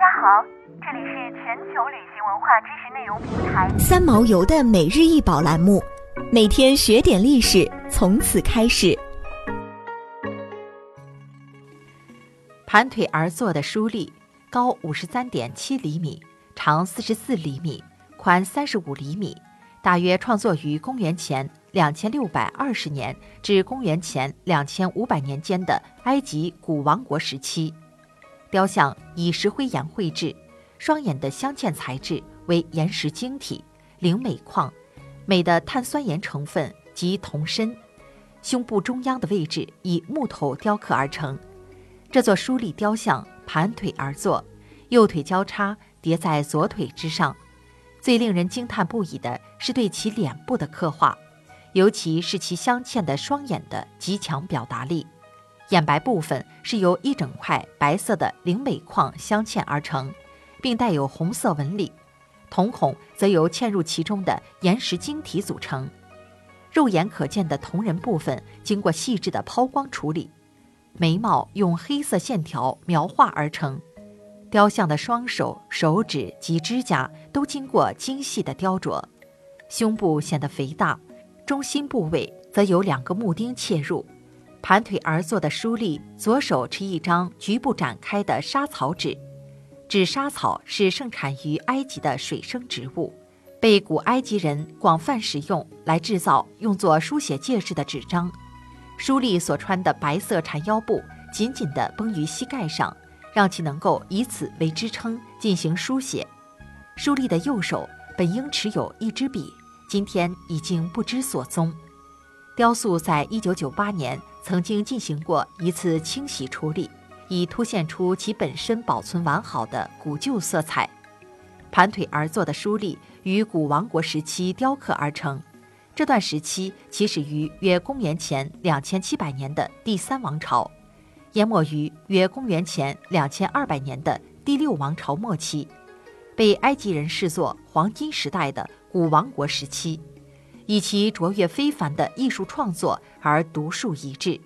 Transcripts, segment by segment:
家好，这里是全球旅行文化知识内容平台三毛游的每日一宝栏目，每天学点历史，从此开始。盘腿而坐的书立，高五十三点七厘米，长四十四厘米，宽三十五厘米，大约创作于公元前两千六百二十年至公元前两千五百年间的埃及古王国时期。雕像以石灰岩绘制，双眼的镶嵌材质为岩石晶体、灵镁矿，镁的碳酸盐成分及铜砷，胸部中央的位置以木头雕刻而成。这座书立雕像盘腿而坐，右腿交叉叠在左腿之上。最令人惊叹不已的是对其脸部的刻画，尤其是其镶嵌的双眼的极强表达力。眼白部分是由一整块白色的灵镁矿镶嵌而成，并带有红色纹理；瞳孔则由嵌入其中的岩石晶体组成。肉眼可见的瞳仁部分经过细致的抛光处理。眉毛用黑色线条描画而成，雕像的双手、手指及指甲都经过精细的雕琢，胸部显得肥大，中心部位则有两个木钉嵌入。盘腿而坐的书立，左手持一张局部展开的沙草纸，纸沙草是盛产于埃及的水生植物，被古埃及人广泛使用来制造用作书写介质的纸张。书立所穿的白色缠腰布紧紧地绷于膝盖上，让其能够以此为支撑进行书写。书立的右手本应持有一支笔，今天已经不知所踪。雕塑在一九九八年曾经进行过一次清洗处理，以凸显出其本身保存完好的古旧色彩。盘腿而坐的书立于古王国时期雕刻而成。这段时期起始于约公元前两千七百年的第三王朝，淹没于约公元前两千二百年的第六王朝末期，被埃及人视作黄金时代的古王国时期，以其卓越非凡的艺术创作而独树一帜。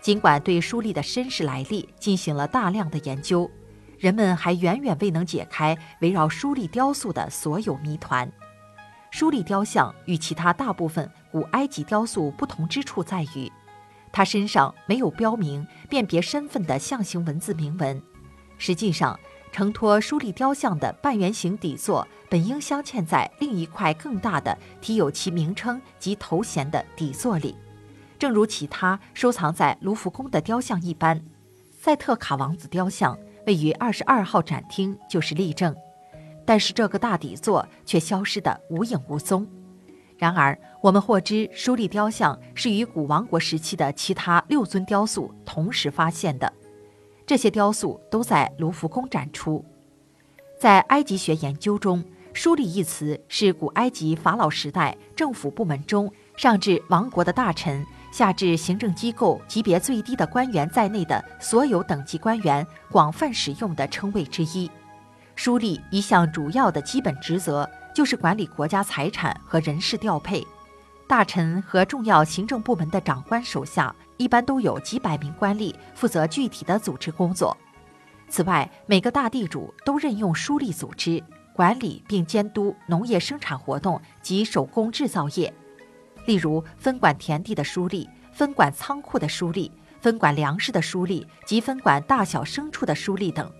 尽管对书立的身世来历进行了大量的研究，人们还远远未能解开围绕书立雕塑的所有谜团。书立雕像与其他大部分古埃及雕塑不同之处在于，它身上没有标明辨别身份的象形文字铭文。实际上，承托书立雕像的半圆形底座本应镶嵌在另一块更大的、题有其名称及头衔的底座里，正如其他收藏在卢浮宫的雕像一般。赛特卡王子雕像位于二十二号展厅就是例证。但是这个大底座却消失得无影无踪。然而，我们获知书立雕像是与古王国时期的其他六尊雕塑同时发现的，这些雕塑都在卢浮宫展出。在埃及学研究中，“书立”一词是古埃及法老时代政府部门中上至王国的大臣，下至行政机构级别最低的官员在内的所有等级官员广泛使用的称谓之一。书立一项主要的基本职责就是管理国家财产和人事调配。大臣和重要行政部门的长官手下一般都有几百名官吏负责具体的组织工作。此外，每个大地主都任用书吏组织管理并监督农业生产活动及手工制造业，例如分管田地的书吏、分管仓库的书吏、分管粮食的书吏及分管大小牲畜的书吏等。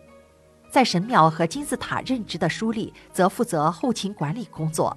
在神庙和金字塔任职的书吏则负责后勤管理工作。